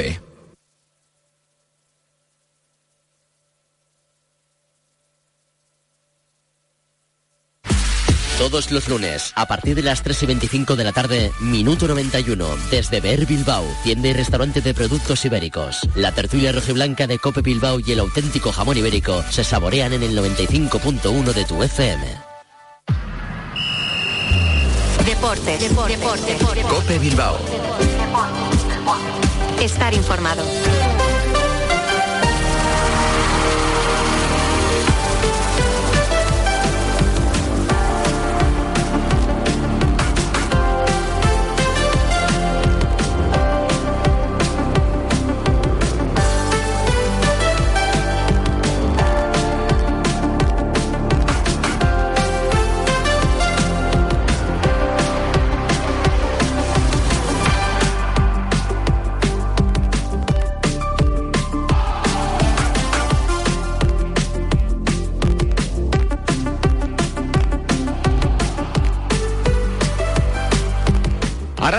Cope. Todos los lunes, a partir de las 3 y 25 de la tarde, Minuto 91, desde Ver Bilbao, tienda y restaurante de productos ibéricos. La tertulia rojiblanca de Cope Bilbao y el auténtico jamón ibérico se saborean en el 95.1 de tu FM. Deporte, deporte, deporte. Cope Bilbao. Estar informado.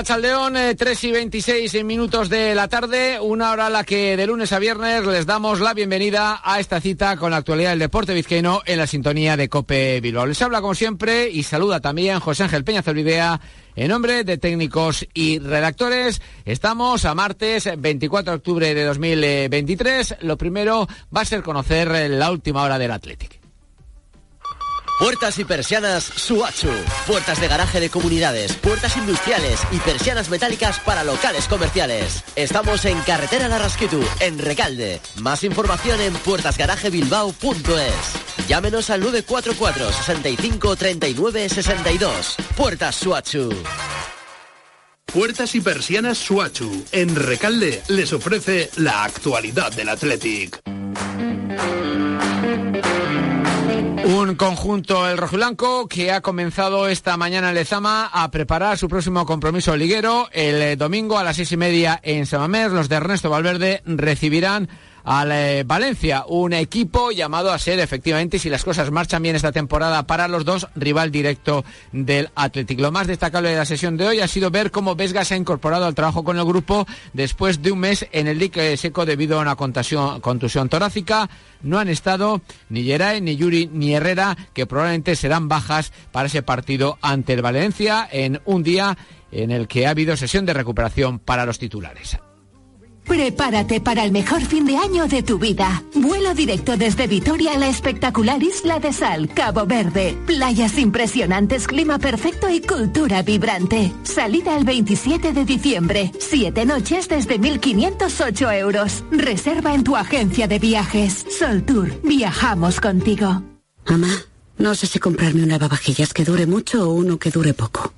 Arrachaldeón, eh, 3 y 26 minutos de la tarde, una hora a la que de lunes a viernes les damos la bienvenida a esta cita con la actualidad del deporte vizcaíno en la sintonía de Cope Bilbao. Les habla como siempre y saluda también José Ángel Peña Zolvidea en nombre de técnicos y redactores. Estamos a martes 24 de octubre de 2023. Lo primero va a ser conocer la última hora del Athletic. Puertas y persianas Suachu. Puertas de garaje de comunidades, puertas industriales y persianas metálicas para locales comerciales. Estamos en Carretera Larrasquitu, en Recalde. Más información en puertasgarajebilbao.es. Llámenos al 944 65 39 62. Puertas Suachu. Puertas y persianas Suachu. En Recalde les ofrece la actualidad del Athletic. Un conjunto, el rojiblanco, que ha comenzado esta mañana en Lezama a preparar su próximo compromiso liguero. El eh, domingo a las seis y media en Samamés, los de Ernesto Valverde recibirán al eh, Valencia, un equipo llamado a ser efectivamente, si las cosas marchan bien esta temporada para los dos, rival directo del Athletic. Lo más destacable de la sesión de hoy ha sido ver cómo Vesga se ha incorporado al trabajo con el grupo después de un mes en el dique seco debido a una contusión, contusión torácica. No han estado ni Geray, ni Yuri, ni Herrera, que probablemente serán bajas para ese partido ante el Valencia en un día en el que ha habido sesión de recuperación para los titulares. Prepárate para el mejor fin de año de tu vida. Vuelo directo desde Vitoria a la espectacular Isla de Sal, Cabo Verde. Playas impresionantes, clima perfecto y cultura vibrante. Salida el 27 de diciembre. Siete noches desde 1.508 euros. Reserva en tu agencia de viajes. Sol Tour. Viajamos contigo. Mamá, no sé si comprarme un lavavajillas que dure mucho o uno que dure poco.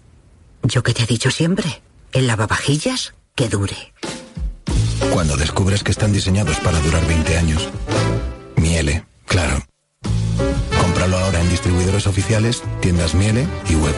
Yo que te he dicho siempre, el lavavajillas que dure. Cuando descubres que están diseñados para durar 20 años. Miele, claro. Cómpralo ahora en distribuidores oficiales, tiendas Miele y web.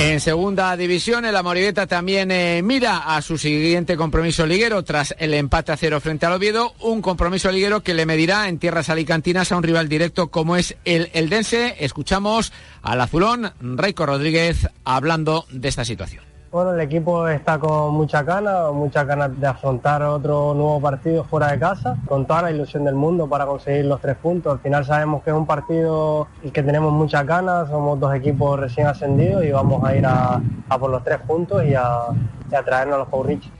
En segunda división, el Amoribeta también eh, mira a su siguiente compromiso liguero tras el empate a cero frente al Oviedo, un compromiso liguero que le medirá en tierras alicantinas a un rival directo como es el Eldense. Escuchamos al azulón Raico Rodríguez hablando de esta situación. Bueno, el equipo está con mucha ganas, muchas ganas de afrontar otro nuevo partido fuera de casa, con toda la ilusión del mundo para conseguir los tres puntos. Al final sabemos que es un partido que tenemos muchas ganas, somos dos equipos recién ascendidos y vamos a ir a, por los tres puntos y a, y traernos a los Paurich.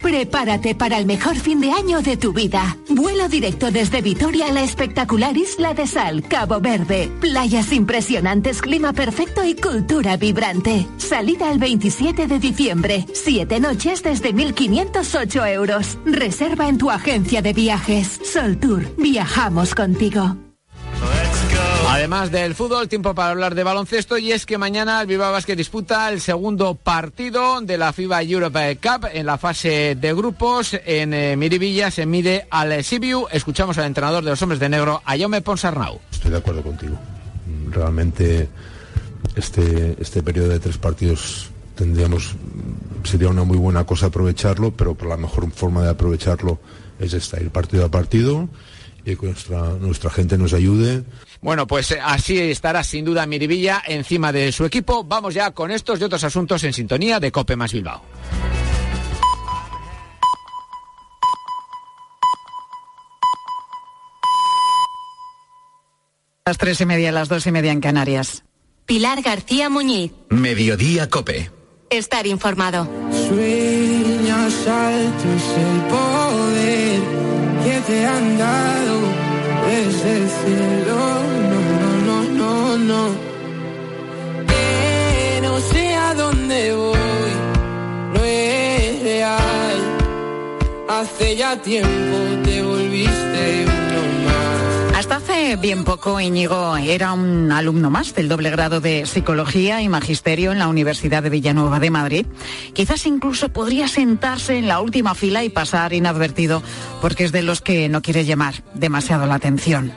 Prepárate para el mejor fin de año de tu vida. Vuelo directo desde Vitoria a la espectacular Isla de Sal, Cabo Verde. Playas impresionantes, clima perfecto y cultura vibrante. Salida el 27 de diciembre. Siete noches desde 1.508 euros. Reserva en tu agencia de viajes. Sol Tour. Viajamos contigo. Además del fútbol, tiempo para hablar de baloncesto y es que mañana el Bilbao Basket disputa el segundo partido de la FIBA Europe Cup en la fase de grupos. En eh, Miribilla se mide al Sibiu. Escuchamos al entrenador de los hombres de negro, Ayome Ponsarnau. Estoy de acuerdo contigo. Realmente este, este periodo de tres partidos tendríamos, sería una muy buena cosa aprovecharlo, pero por la mejor forma de aprovecharlo es esta, ir partido a partido y que nuestra, nuestra gente nos ayude. Bueno, pues eh, así estará sin duda Miribilla encima de su equipo. Vamos ya con estos y otros asuntos en sintonía de Cope más Bilbao. Las tres y media, las dos y media en Canarias. Pilar García Muñiz. Mediodía Cope. Estar informado. Sueños altos, el poder que te han dado el cielo. No, no, no, no, no. Que no sé a dónde voy, no es real. Hace ya tiempo te volviste bien poco Íñigo era un alumno más del doble grado de Psicología y Magisterio en la Universidad de Villanueva de Madrid. Quizás incluso podría sentarse en la última fila y pasar inadvertido porque es de los que no quiere llamar demasiado la atención.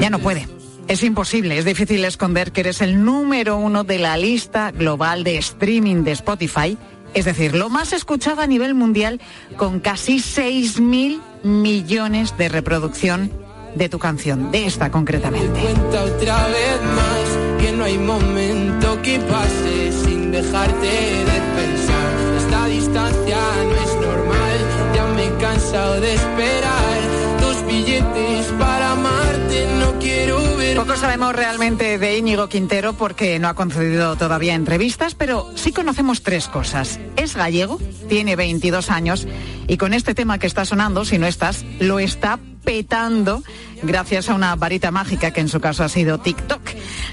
Ya no puede. Es imposible, es difícil esconder que eres el número uno de la lista global de streaming de Spotify, es decir, lo más escuchado a nivel mundial con casi 6.000 millones de reproducción de tu canción, de esta concretamente. Cuenta otra vez más que no hay momento que pase sin dejarte de pensar. Esta distancia no es normal, ya me he cansado de esperar tus billetes para amarte. No quiero ver. Poco sabemos realmente de Íñigo Quintero porque no ha concedido todavía entrevistas, pero sí conocemos tres cosas. Es gallego, tiene 22 años y con este tema que está sonando, si no estás, lo está petando gracias a una varita mágica que en su caso ha sido TikTok.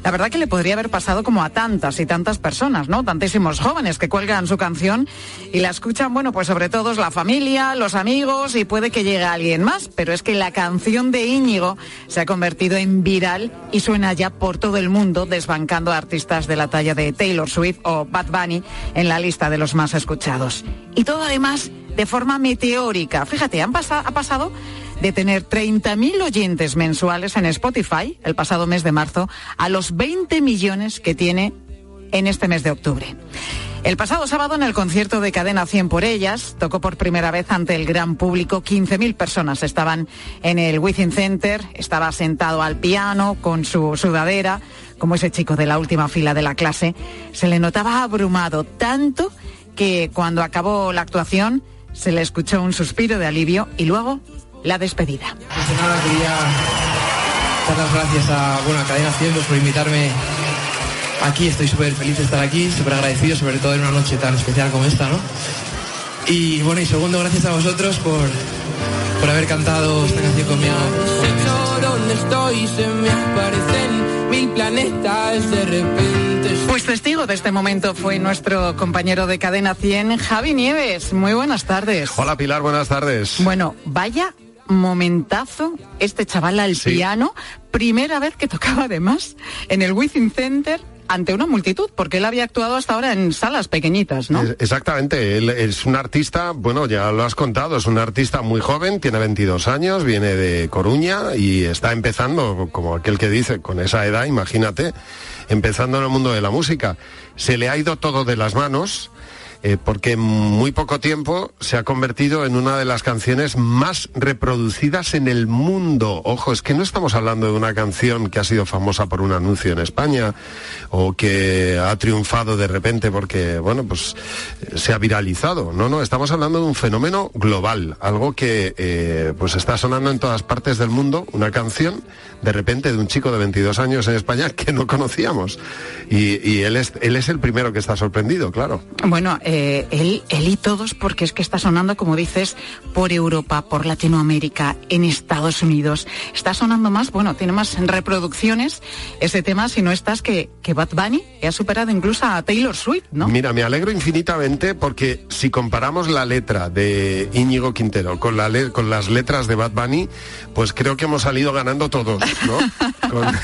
La verdad que le podría haber pasado como a tantas y tantas personas, ¿no? Tantísimos jóvenes que cuelgan su canción y la escuchan, bueno, pues sobre todo es la familia, los amigos y puede que llegue alguien más, pero es que la canción de Íñigo se ha convertido en viral y suena ya por todo el mundo, desbancando a artistas de la talla de Taylor Swift o Bad Bunny en la lista de los más escuchados. Y todo además de forma meteórica. Fíjate, han ha pasado de tener 30.000 oyentes mensuales en Spotify el pasado mes de marzo a los 20 millones que tiene en este mes de octubre. El pasado sábado en el concierto de Cadena 100 por ellas tocó por primera vez ante el gran público. 15.000 personas estaban en el Within Center, estaba sentado al piano con su sudadera, como ese chico de la última fila de la clase. Se le notaba abrumado tanto que cuando acabó la actuación se le escuchó un suspiro de alivio y luego la despedida. Antes de nada quería dar las gracias a, bueno, a Cadena 100 pues, por invitarme aquí. Estoy súper feliz de estar aquí, súper agradecido, sobre todo en una noche tan especial como esta, ¿no? Y bueno, y segundo, gracias a vosotros por, por haber cantado esta canción conmigo. Donde estoy se me aparecen mil planetas de repente. Pues testigo de este momento fue nuestro compañero de Cadena 100, Javi Nieves. Muy buenas tardes. Hola Pilar, buenas tardes. Bueno, vaya momentazo este chaval al Sí. piano, primera vez que tocaba además en el Within Center ante una multitud, porque él había actuado hasta ahora en salas pequeñitas, ¿no? Exactamente, él es un artista, bueno, ya lo has contado, es un artista muy joven, tiene 22 años, viene de Coruña y está empezando, como aquel que dice, con esa edad, imagínate, empezando en el mundo de la música. Se le ha ido todo de las manos. Eh, porque en muy poco tiempo se ha convertido en una de las canciones más reproducidas en el mundo. Ojo, es que no estamos hablando de una canción que ha sido famosa por un anuncio en España o que ha triunfado de repente porque, bueno, pues eh, se ha viralizado. No, no, estamos hablando de un fenómeno global, algo que eh, pues está sonando en todas partes del mundo, una canción de repente de un chico de 22 años en España que no conocíamos. Y, él, es, él es el primero que está sorprendido, claro. Bueno, eh, él, él y todos, porque es que está sonando, como dices, por Europa, por Latinoamérica, en Estados Unidos. Está sonando más, bueno, tiene más reproducciones ese tema, si no estás, que, que Bad Bunny, que ha superado incluso a Taylor Swift, ¿no? Mira, me alegro infinitamente porque si comparamos la letra de Íñigo Quintero con, la le- con las letras de Bad Bunny, pues creo que hemos salido ganando todos, ¿no? Con-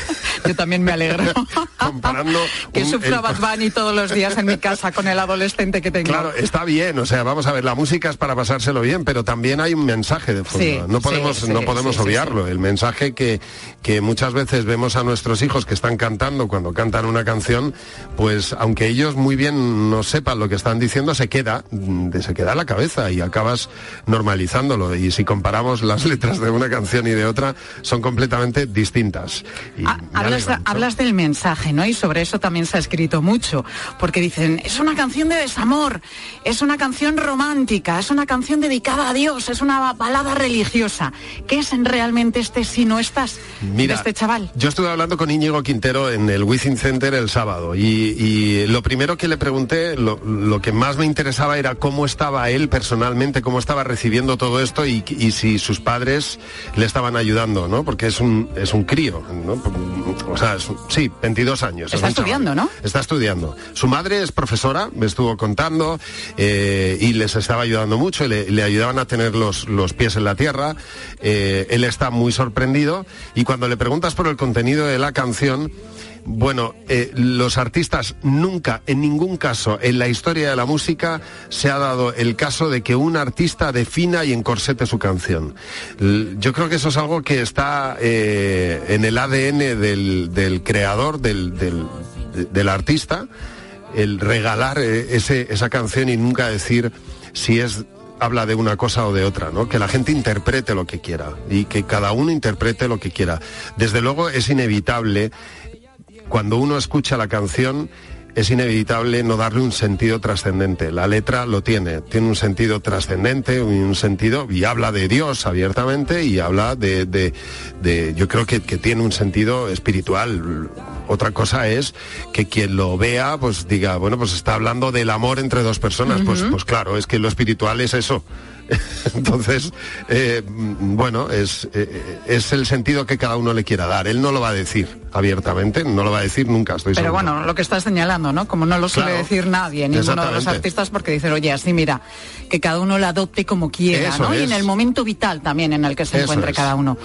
Yo también me alegro. comparando que sufra Bad Bunny todos los días en mi casa con el adolescente que tengo. Claro, está bien, o sea, vamos a ver, la música es para pasárselo bien, pero también hay un mensaje de fondo. Sí, no podemos, sí, no podemos sí, obviarlo. El mensaje que, que muchas veces vemos a nuestros hijos que están cantando cuando cantan una canción, pues aunque ellos muy bien no sepan lo que están diciendo, se queda, mm, se queda la cabeza y acabas normalizándolo. Y si comparamos las letras de una canción y de otra, son completamente distintas. Y Hablas, hablas del mensaje, ¿no? Y sobre eso también se ha escrito mucho, porque dicen, es una canción de desamor, amor, es una canción romántica, es una canción dedicada a Dios, es una balada religiosa. ¿Qué es realmente este si no estás Mira, de este chaval? Yo estuve hablando con Íñigo Quintero en el Wizzing Center el sábado y, y lo primero que le pregunté, lo, lo que más me interesaba era cómo estaba él personalmente, cómo estaba recibiendo todo esto y, y si sus padres le estaban ayudando, ¿no? Porque es un, es un crío, ¿no? O sea, es sí, 22 años. es Está chaval. estudiando, ¿no? Está estudiando. Su madre es profesora, me estuvo contando, eh, y les estaba ayudando mucho, y le, le ayudaban a tener los, los pies en la tierra. Eh, él está muy sorprendido y cuando le preguntas por el contenido de la canción, bueno, eh, los artistas nunca, en ningún caso, en la historia de la música, se ha dado el caso de que un artista defina y encorsete su canción. Yo creo que eso es algo que está eh, en el ADN del, creador, del, del- de- del artista, el regalar eh, esa canción y nunca decir si es habla de una cosa o de otra, ¿no? Que la gente interprete lo que quiera y que cada uno interprete lo que quiera. Desde luego es inevitable cuando uno escucha la canción es inevitable no darle un sentido trascendente. La letra lo tiene, tiene un sentido trascendente, un sentido, y habla de Dios abiertamente y habla de, de- de- yo creo que, que tiene un sentido espiritual. Otra cosa es que quien lo vea, pues diga, bueno, pues está hablando del amor entre dos personas. Pues, pues claro, es que lo espiritual es eso. Entonces, eh, bueno, es, eh, es el sentido que cada uno le quiera dar. Él no lo va a decir abiertamente, no lo va a decir nunca, estoy Pero seguro. bueno, lo que estás señalando, ¿no? Como no lo suele Claro. decir nadie, ninguno de los artistas, porque dicen, oye, así mira, que cada uno la adopte como quiera, Eso ¿no? Y en el momento vital también en el que se Eso encuentre es. cada uno.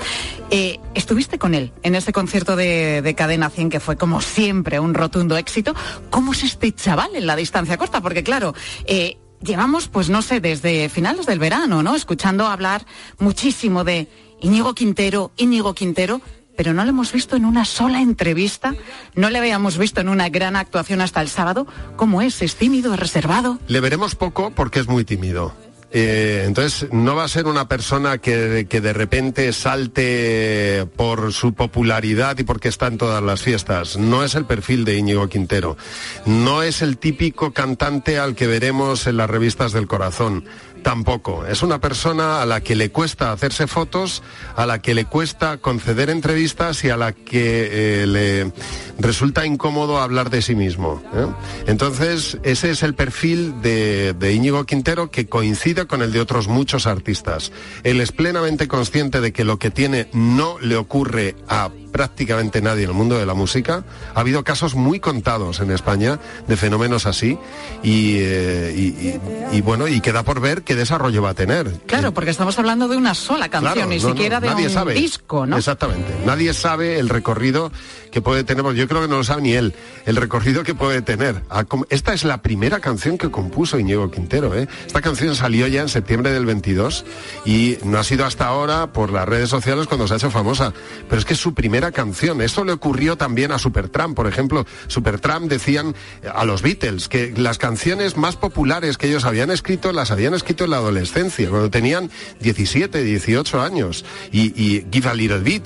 Eh, estuviste con él en ese concierto de, de Cadena 100, que fue como siempre un rotundo éxito. ¿Cómo es este chaval en la distancia corta? Porque claro, eh, llevamos, pues no sé, desde finales del verano, ¿no? Escuchando hablar muchísimo de Íñigo Quintero, Íñigo Quintero, pero no lo hemos visto en una sola entrevista, no le habíamos visto en una gran actuación hasta el sábado. ¿Cómo es? ¿Es tímido? ¿Es reservado? Le veremos poco porque es muy tímido. Eh, entonces no va a ser una persona que, que de repente salte por su popularidad y porque está en todas las fiestas. No es el perfil de Íñigo Quintero. No es el típico cantante al que veremos en las revistas del corazón. Tampoco. Es una persona a la que le cuesta hacerse fotos, a la que le cuesta conceder entrevistas y a la que eh, le resulta incómodo hablar de sí mismo. ¿eh? Entonces, ese es el perfil de, de Íñigo Quintero que coincide con el de otros muchos artistas. Él es plenamente consciente de que lo que tiene no le ocurre a prácticamente nadie en el mundo de la música. Ha habido casos muy contados en España de fenómenos así y, eh, y- y- y bueno, y queda por ver qué desarrollo va a tener. Claro, porque estamos hablando de una sola canción, Claro, ni no, no, siquiera de un sabe. disco, ¿no? Exactamente. Nadie sabe el recorrido que puede tener, yo creo que no lo sabe ni él, el recorrido que puede tener. Com- Esta es la primera canción que compuso Íñigo Quintero. ¿eh? Esta canción salió ya en septiembre del 22 y no ha sido hasta ahora por las redes sociales cuando se ha hecho famosa. Pero es que su primera canción. Esto le ocurrió también a Supertramp, por ejemplo. Supertramp decían eh, a los Beatles que las canciones más populares que ellos habían escrito las habían escrito en la adolescencia, cuando tenían 17, 18 años. Y, y a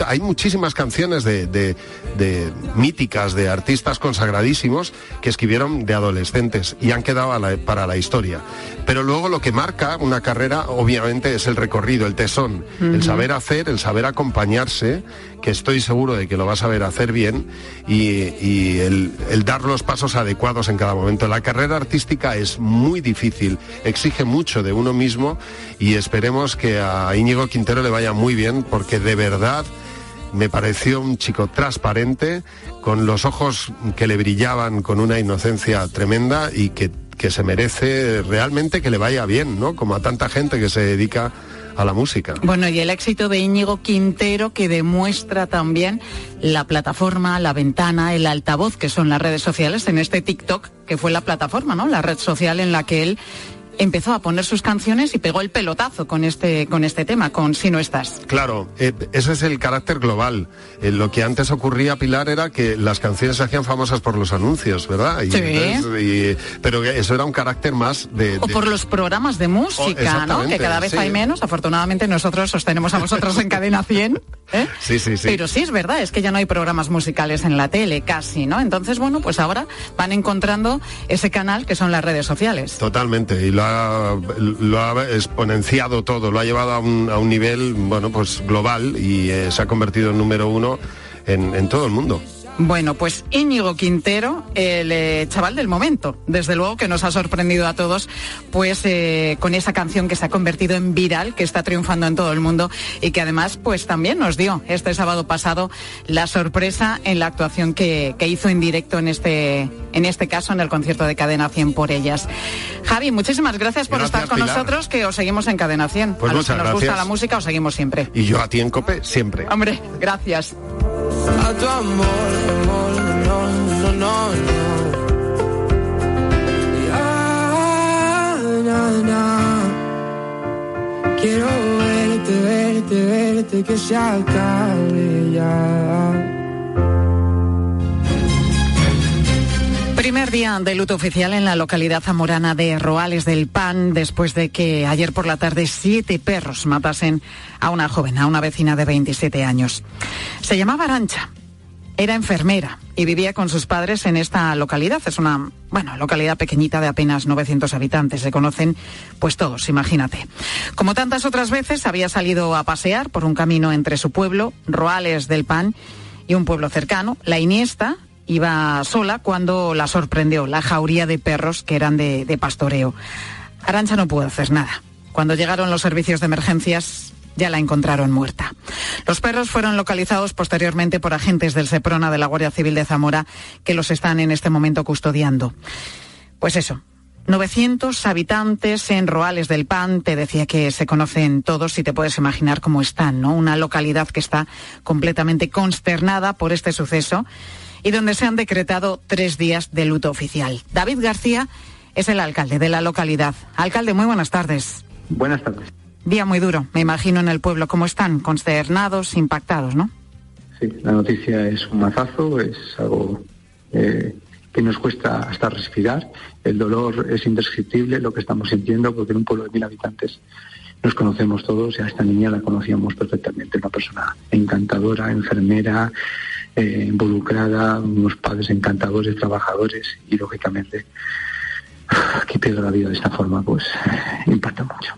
hay muchísimas canciones de, míticas, de artistas consagradísimos que escribieron de adolescentes y han quedado para la historia. Pero luego lo que marca una carrera, obviamente, es el recorrido, el tesón, el saber hacer, el saber acompañarse, que estoy seguro de que lo va a saber hacer bien, y, y el, el dar los pasos adecuados en cada momento. La carrera artística es muy difícil, exige mucho de uno mismo y esperemos que a Íñigo Quintero le vaya muy bien, porque de verdad me pareció un chico transparente, con los ojos que le brillaban con una inocencia tremenda y que, que se merece realmente que le vaya bien, ¿no? Como a tanta gente que se dedica a la música. Bueno, y el éxito de Íñigo Quintero que demuestra también la plataforma, la ventana, el altavoz que son las redes sociales en este TikTok, que fue la plataforma, ¿no? La red social en la que él empezó a poner sus canciones y pegó el pelotazo con este, con este tema, con Si no estás. Claro, eh, ese es el carácter global. Eh, lo que antes ocurría, Pilar, era que las canciones se hacían famosas por los anuncios, ¿verdad? Y Sí. entonces, y- pero eso era un carácter más de... O por los programas de música, ¿no? Que cada vez sí. hay menos. Afortunadamente nosotros os tenemos a vosotros en cadena 100. ¿eh? Sí, sí, sí. Pero sí es verdad, es que ya no hay programas musicales en la tele, casi, ¿no? Entonces, bueno, pues ahora van encontrando ese canal que son las redes sociales. Totalmente, y lo lo ha exponenciado todo, lo ha llevado a un, a un nivel, bueno, pues global y eh, se ha convertido en número uno en, en todo el mundo. Bueno, pues Íñigo Quintero, el eh, chaval del momento, desde luego que nos ha sorprendido a todos, pues eh, con esa canción que se ha convertido en viral, que está triunfando en todo el mundo y que además pues también nos dio este sábado pasado la sorpresa en la actuación que, que hizo en directo en este, en este caso en el concierto de Cadena 100 por ellas. Javi, muchísimas gracias por Gracias, estar con Pilar. nosotros, que os seguimos en Cadena 100. Pues a los que muchas nos gusta la música os seguimos siempre. Y yo a ti en COPE siempre. Hombre, gracias. a tu amor, Quiero verte, verte, verte, que se acabe ya. Primer día de luto oficial en la localidad zamorana de Roales del Pan, después de que ayer por la tarde siete perros matasen a una joven, a una vecina de 27 años. Se llamaba Arancha, era enfermera y vivía con sus padres en esta localidad. Es una, bueno, localidad pequeñita de apenas 900 habitantes. Se conocen, pues todos, imagínate. Como tantas otras veces, había salido a pasear por un camino entre su pueblo, Roales del Pan, y un pueblo cercano, La Iniesta, iba sola cuando la sorprendió la jauría de perros que eran de, de pastoreo. Arancha no pudo hacer nada. Cuando llegaron los servicios de emergencias, ya la encontraron muerta. Los perros fueron localizados posteriormente por agentes del Seprona de la Guardia Civil de Zamora que los están en este momento custodiando. Pues eso. 900 habitantes en Roales del Pan, te decía que se conocen todos y te puedes imaginar cómo están, ¿no? Una localidad que está completamente consternada por este suceso y donde se han decretado tres días de luto oficial. David García es el alcalde de la localidad. Alcalde, muy buenas tardes. Buenas tardes. Día muy duro, me imagino en el pueblo. ¿Cómo están? Consternados, impactados, ¿no? Sí, la noticia es un mazazo, es algo eh, que nos cuesta hasta respirar. El dolor es indescriptible lo que estamos sintiendo porque en un pueblo de mil habitantes nos conocemos todos y a esta niña la conocíamos perfectamente. Una persona encantadora, enfermera, eh, involucrada, unos padres encantadores, trabajadores y lógicamente que pierda la vida de esta forma pues impacta mucho.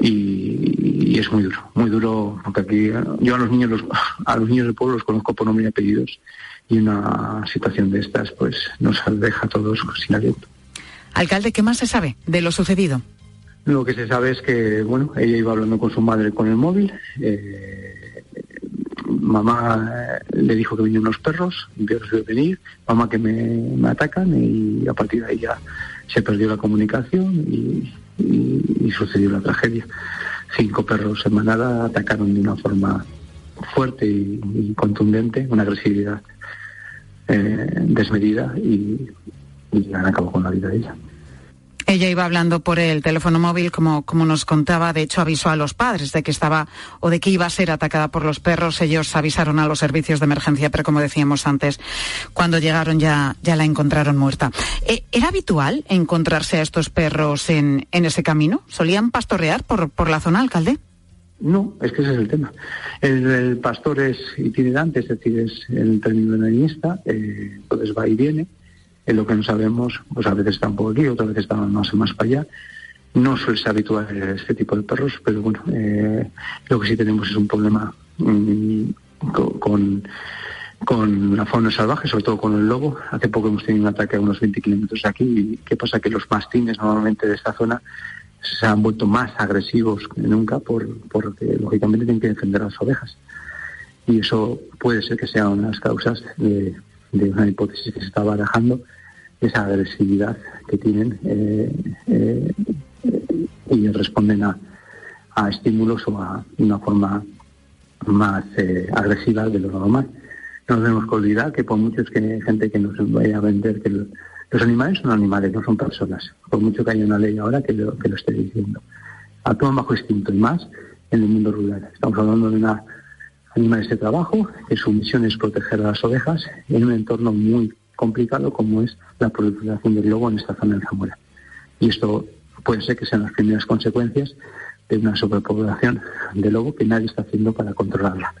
Y, y es muy duro, muy duro porque aquí yo a los niños los, a los niños del pueblo los conozco por nombre y apellidos y una situación de estas pues nos deja a todos sin aliento. Alcalde, ¿qué más se sabe de lo sucedido? Lo que se sabe es que, bueno, ella iba hablando con su madre con el móvil. eh, mamá eh, le dijo que venían unos perros, vio que se venir. Mamá que me, me atacan y a partir de ahí ya se perdió la comunicación y, y- sucedió la tragedia. Cinco perros en manada atacaron de una forma fuerte y, y contundente, una agresividad eh, desmedida y, y han acabado con la vida de ella. Ella iba hablando por el teléfono móvil, como, como nos contaba, de hecho avisó a los padres de que estaba o de que iba a ser atacada por los perros. Ellos avisaron a los servicios de emergencia, pero como decíamos antes, cuando llegaron ya, ya la encontraron muerta. Eh, ¿Era habitual encontrarse a estos perros en, en ese camino? ¿Solían pastorear por, por la zona, alcalde? No, es que ese es el tema. El, pastor es itinerante, es decir, es el término de la eh, entonces va y viene. Lo que no sabemos, pues a veces están por aquí, otras veces están más, más para allá. No suele ser habitual este tipo de perros, pero bueno, eh, lo que sí tenemos es un problema mm, co- con, con la fauna salvaje, sobre todo con el lobo. Hace poco hemos tenido un ataque a unos 20 kilómetros de aquí. ¿Y qué pasa? Que los mastines normalmente de esta zona se han vuelto más agresivos que nunca por, porque lógicamente tienen que defender las ovejas. Y eso puede ser que sea una de las causas de, de una hipótesis que se está barajando, esa agresividad que tienen eh, eh, y responden a, a estímulos o a una forma más eh, agresiva de lo normal. No tenemos que olvidar que por muchos que gente que nos vaya a vender que Los animales son animales, no son personas, por mucho que haya una ley ahora que lo, que lo esté diciendo. Actúan bajo instinto y más en el mundo rural. Estamos hablando de una animales de trabajo, que su misión es proteger a las ovejas en un entorno muy complicado como es la proliferación del lobo en esta zona de Zamora. Y esto puede ser que sean las primeras consecuencias de una sobrepoblación de lobo que nadie está haciendo para controlarla.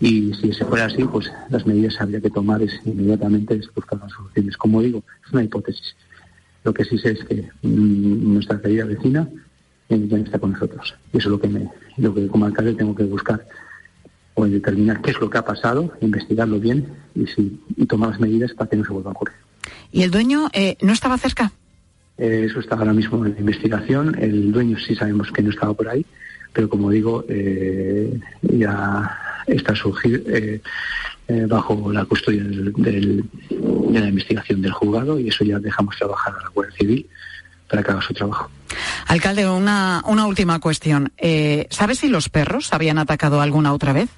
Y si se fuera así, pues las medidas habría que tomar es inmediatamente es buscar las soluciones. Como digo, es una hipótesis. Lo que sí sé es que mm, nuestra querida vecina eh, ya está con nosotros. Y eso es lo que, me, lo que como alcalde tengo que buscar o determinar qué es lo que ha pasado, investigarlo bien y, si, y tomar las medidas para que no se vuelva a ocurrir. ¿Y el dueño eh, no estaba cerca? Eh, eso está ahora mismo en la investigación. El dueño sí sabemos que no estaba por ahí, pero como digo, eh, ya está surgido eh, bajo la custodia del, de la investigación del juzgado y eso ya dejamos trabajar a la Guardia Civil para que haga su trabajo. Alcalde, una, una última cuestión. ¿Sabes si los perros habían atacado alguna otra vez?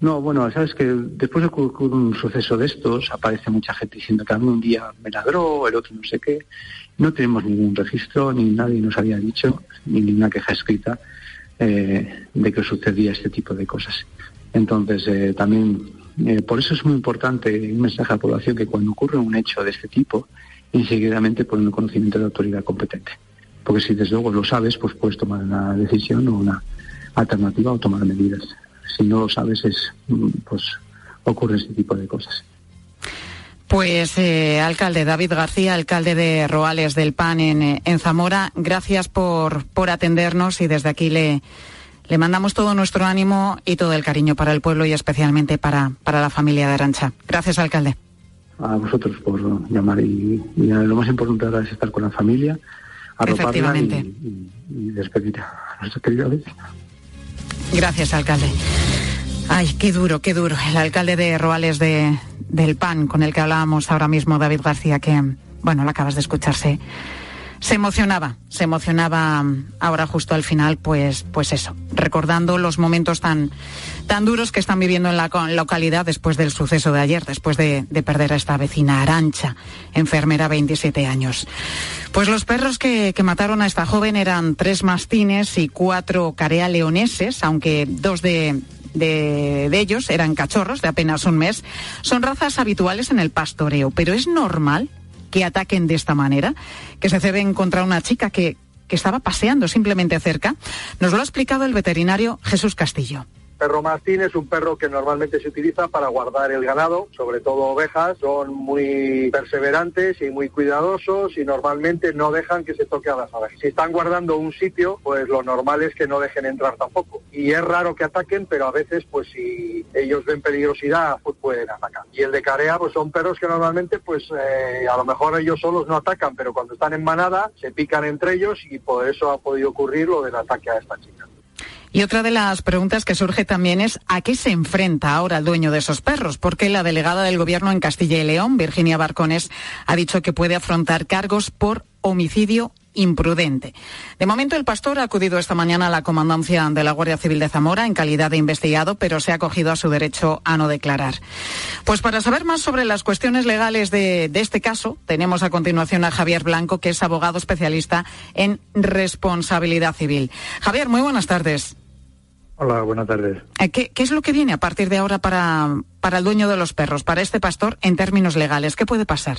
No, bueno, sabes que después de ocurrir un suceso de estos, aparece mucha gente diciendo que un día me ladró, el otro no sé qué. No tenemos ningún registro, ni nadie nos había dicho, ni ninguna queja escrita eh, de que sucedía este tipo de cosas. Entonces, eh, también, eh, por eso es muy importante un mensaje a la población que cuando ocurre un hecho de este tipo, enseguidamente ponen el conocimiento de la autoridad competente. Porque si desde luego lo sabes, pues puedes tomar una decisión o una alternativa o tomar medidas si no lo sabes, es, mm, pues ocurre este tipo de cosas. Pues, eh, alcalde David García, alcalde de Roales del PAN en, eh, en Zamora, gracias por, por atendernos y desde aquí le, le mandamos todo nuestro ánimo y todo el cariño para el pueblo y especialmente para, para la familia de Arancha. Gracias, alcalde. A vosotros por llamar y, lo más importante ahora es estar con la familia, arroparla y, y, y despedir a nuestra querida vecina. Gracias, alcalde. Ay, qué duro, qué duro. El alcalde de Roales de, del PAN, con el que hablábamos ahora mismo, David García, que, bueno, lo acabas de escucharse. Se emocionaba, se emocionaba ahora justo al final, pues, pues eso, recordando los momentos tan, tan duros que están viviendo en la localidad después del suceso de ayer, después de, de perder a esta vecina Arancha, enfermera 27 años. Pues los perros que, que, mataron a esta joven eran tres mastines y cuatro carea leoneses, aunque dos de, de, ellos eran cachorros de apenas un mes. Son razas habituales en el pastoreo, pero es normal que ataquen de esta manera, que se ceben contra una chica que, que estaba paseando simplemente cerca. Nos lo ha explicado el veterinario Jesús Castillo perro mastín es un perro que normalmente se utiliza para guardar el ganado, sobre todo ovejas. Son muy perseverantes y muy cuidadosos y normalmente no dejan que se toque a las abejas. Si están guardando un sitio, pues lo normal es que no dejen entrar tampoco. Y es raro que ataquen, pero a veces, pues si ellos ven peligrosidad, pues pueden atacar. Y el de carea, pues son perros que normalmente, pues eh, a lo mejor ellos solos no atacan, pero cuando están en manada, se pican entre ellos y por eso ha podido ocurrir lo del ataque a esta chica. Y otra de las preguntas que surge también es ¿a qué se enfrenta ahora el dueño de esos perros? Porque la delegada del Gobierno en Castilla y León, Virginia Barcones, ha dicho que puede afrontar cargos por homicidio imprudente. De momento, el pastor ha acudido esta mañana a la comandancia de la Guardia Civil de Zamora en calidad de investigado, pero se ha acogido a su derecho a no declarar. Pues para saber más sobre las cuestiones legales de, de este caso, tenemos a continuación a Javier Blanco, que es abogado especialista en responsabilidad civil. Javier, muy buenas tardes. Hola, buenas tardes. Eh, ¿Qué, ¿Qué, es lo que viene a partir de ahora para, para el dueño de los perros, para este pastor, en términos legales? ¿Qué puede pasar?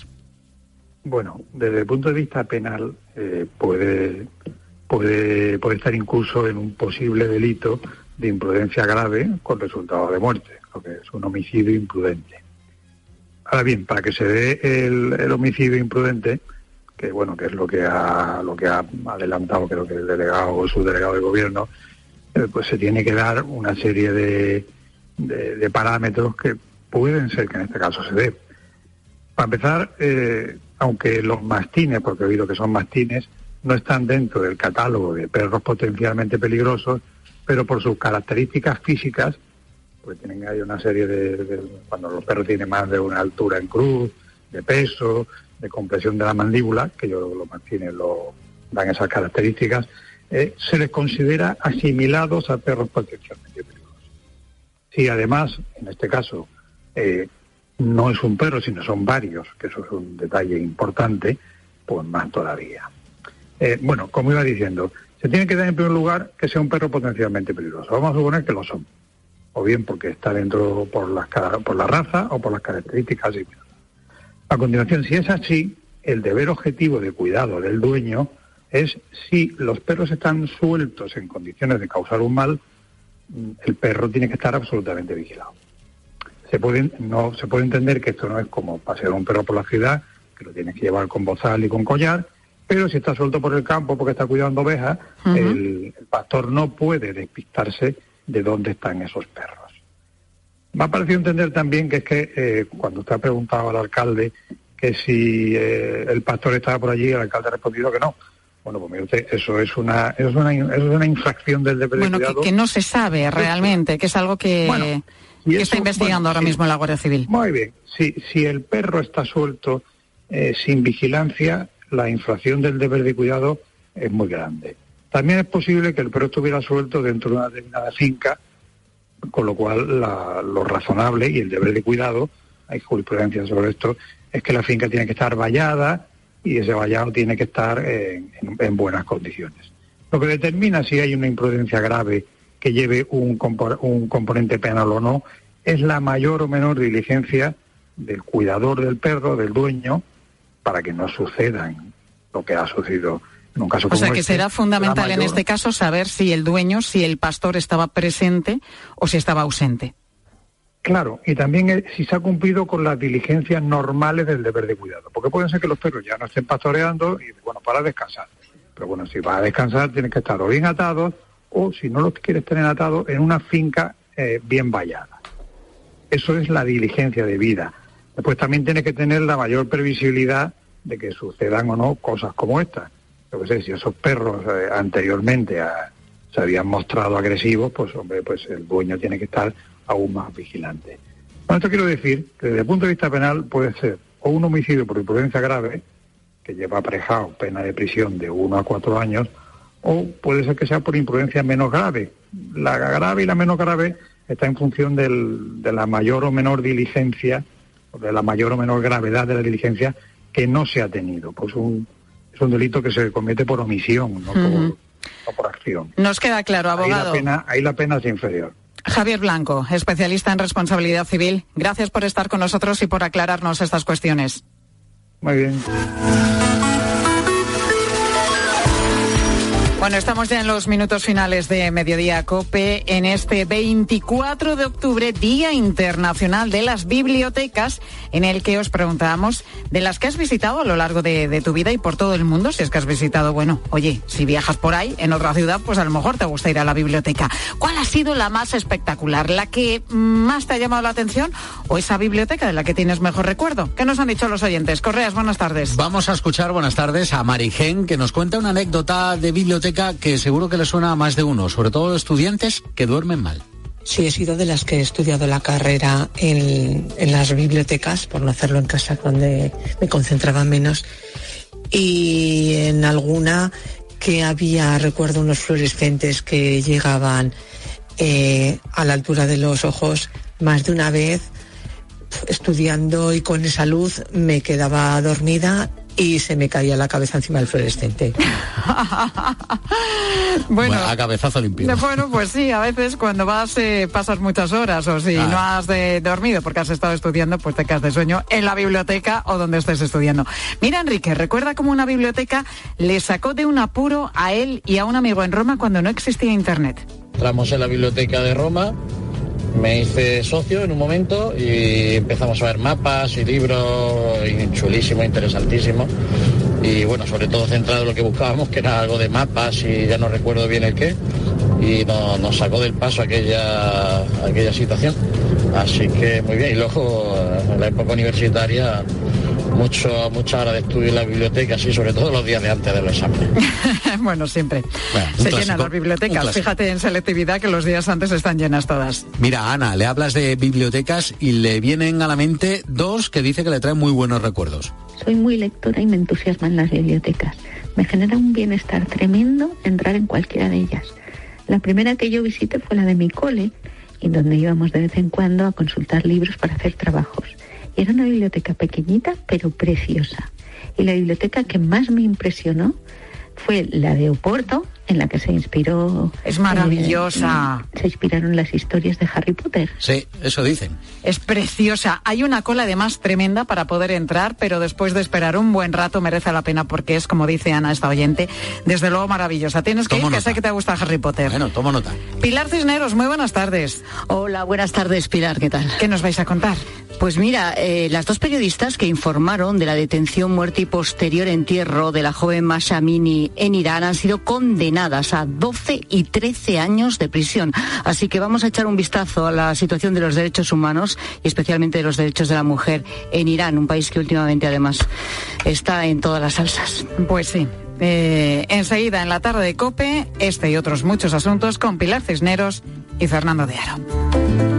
Bueno, desde el punto de vista penal eh, puede, puede, puede estar incluso en un posible delito de imprudencia grave con resultado de muerte, lo que es un homicidio imprudente. Ahora bien, para que se dé el, el homicidio imprudente, que bueno, que es lo que ha, lo que ha adelantado creo que el delegado o el subdelegado de gobierno, pues se tiene que dar una serie de, de, parámetros que pueden ser que en este caso se dé. Para empezar, eh, aunque los mastines, porque he oído que son mastines, no están dentro del catálogo de perros potencialmente peligrosos, pero por sus características físicas, pues tienen hay una serie de, de, cuando los perros tienen más de una altura en cruz, de peso, de compresión de la mandíbula, que yo los mastines lo dan esas características, eh, se les considera asimilados a perros potencialmente peligrosos. Si además, en este caso, eh, no es un perro, sino son varios, que eso es un detalle importante, pues más todavía. Eh, bueno, como iba diciendo, se tiene que dar en primer lugar que sea un perro potencialmente peligroso. Vamos a suponer que lo son. O bien porque está dentro por, las, por la raza o por las características. A continuación, si es así, el deber objetivo de cuidado del dueño es si los perros están sueltos en condiciones de causar un mal, mm, el perro tiene que estar absolutamente vigilado. Se puede, no, se puede entender que esto no es como pasear un perro por la ciudad, que lo tienes que llevar con bozal y con collar, pero si está suelto por el campo porque está cuidando ovejas, el, pastor no puede despistarse de dónde están esos perros. Me ha parecido entender también que es que eh, cuando usted ha preguntado al alcalde que si eh, el pastor estaba por allí, el alcalde ha respondido que no. Bueno, pues eso es una, eso es una, eso es una infracción del deber bueno, de cuidado. Que, que, no se sabe realmente, que es algo que, bueno, que eso, está investigando bueno, ahora sí. mismo la Guardia Civil. Muy bien. Si, si el perro está suelto eh, sin vigilancia, la infracción del deber de cuidado es muy grande. También es posible que el perro estuviera suelto dentro de una determinada finca, con lo cual la, lo razonable y el deber de cuidado, hay jurisprudencia sobre esto, es que la finca tiene que estar vallada y ese vallado tiene que estar en, en, en buenas condiciones. Lo que determina si hay una imprudencia grave que lleve un, compor un componente penal o no es la mayor o menor diligencia del cuidador del perro, del dueño, para que no sucedan lo que ha sucedido en un caso o como sea que este. será fundamental mayor- en este caso saber si el dueño, si el pastor estaba presente o si estaba ausente. Claro, y también eh, si se ha cumplido con las diligencias normales del deber de cuidado. Porque puede ser que los perros ya no estén pastoreando y, bueno, para descansar. Pero bueno, si va a descansar, tienen que estar o bien atados o, si no los quieres tener atados, en una finca eh, bien vallada. Eso es la diligencia de vida. Después también tiene que tener la mayor previsibilidad de que sucedan o no cosas como estas. Yo que sé, si esos perros eh, anteriormente a- se habían mostrado agresivos, pues hombre, pues el dueño tiene que estar aún más vigilante. Con esto quiero decir que desde el punto de vista penal puede ser o un homicidio por imprudencia grave, que lleva aparejado pena de prisión de uno a cuatro años, o puede ser que sea por imprudencia menos grave. La grave y la menos grave está en función del- de la mayor o menor diligencia, o de la mayor o menor gravedad de la diligencia que no se ha tenido. Pues un, es un delito que se comete por omisión, no, Por acción. Nos queda claro, Ahí la, abogado. pena, ahí la pena es inferior. Javier Blanco, especialista en responsabilidad civil. Gracias por estar con nosotros y por aclararnos estas cuestiones. Muy bien. Bueno, estamos ya en los minutos finales de Mediodía Cope en este 24 de octubre, Día Internacional de las Bibliotecas, en el que os preguntábamos de las que has visitado a lo largo de, tu vida y por todo el mundo. Si es que has visitado, bueno, oye, si viajas por ahí, en otra ciudad, pues a lo mejor te gusta ir a la biblioteca. ¿Cuál ha sido la más espectacular? ¿La que más te ha llamado la atención o esa biblioteca de la que tienes mejor recuerdo? ¿Qué nos han dicho los oyentes? Correas, buenas tardes. Vamos a escuchar, buenas tardes, a Marigen, que nos cuenta una anécdota de biblioteca que seguro que le suena a más de uno, sobre todo estudiantes que duermen mal. Sí, he sido de las que he estudiado la carrera en, en las bibliotecas, por no hacerlo en casa donde me concentraba menos. Y en alguna que había, recuerdo, unos fluorescentes que llegaban eh, a la altura de los ojos más de una vez. Estudiando y con esa luz me quedaba dormida y se me caía la cabeza encima del fluorescente. Bueno, a cabezazo limpio. Bueno, pues sí, a veces cuando vas eh, pasas muchas horas o si Ah. no has de- dormido porque has estado estudiando, pues te quedas de sueño en la biblioteca o donde estés estudiando. Mira, Enrique, recuerda cómo una biblioteca le sacó de un apuro a él y a un amigo en Roma cuando no existía internet. Entramos en la biblioteca de Roma, me hice socio en un momento y empezamos a ver mapas y libros y chulísimo, interesantísimo. Y bueno, sobre todo centrado en lo que buscábamos, que era algo de mapas y ya no recuerdo bien el qué. Y no- nos sacó del paso aquella, aquella situación. Así que muy bien. Y luego en la época universitaria, mucho, mucha hora de estudio en la biblioteca, sí, sobre todo los días de antes de los exámenes. bueno, siempre. Bueno, Se clásico, llenan las bibliotecas. Fíjate en selectividad que los días antes están llenas todas. Mira, Ana, le hablas de bibliotecas y le vienen a la mente dos que dice que le traen muy buenos recuerdos. Soy muy lectora y me entusiasman las bibliotecas. Me genera un bienestar tremendo entrar en cualquiera de ellas. La primera que yo visité fue la de mi cole, y donde íbamos de vez en cuando a consultar libros para hacer trabajos. Era una biblioteca pequeñita pero preciosa. Y la biblioteca que más me impresionó fue la de Oporto, en la que se inspiró. Es maravillosa. eh, se inspiraron las historias de Harry Potter. Sí, eso dicen. Es preciosa. Hay una cola además tremenda para poder entrar, pero después de esperar un buen rato merece la pena porque es, como dice Ana, esta oyente, desde luego maravillosa. Tienes que Tomo ir, que sé que te gusta Harry Potter. Bueno, tomo nota. Pilar Cisneros, muy buenas tardes. Hola, buenas tardes, Pilar, ¿qué tal? ¿Qué nos vais a contar? Pues mira, eh, las dos periodistas que informaron de la detención, muerte y posterior entierro de la joven Masha Amini en Irán han sido condenadas a 12 y 13 años de prisión. Así que vamos a echar un vistazo a la situación de los derechos humanos y especialmente de los derechos de la mujer en Irán, un país que últimamente además está en todas las salsas. Pues sí. Eh, enseguida en la tarde de Cope, este y otros muchos asuntos con Pilar Cisneros y Fernando de Aro.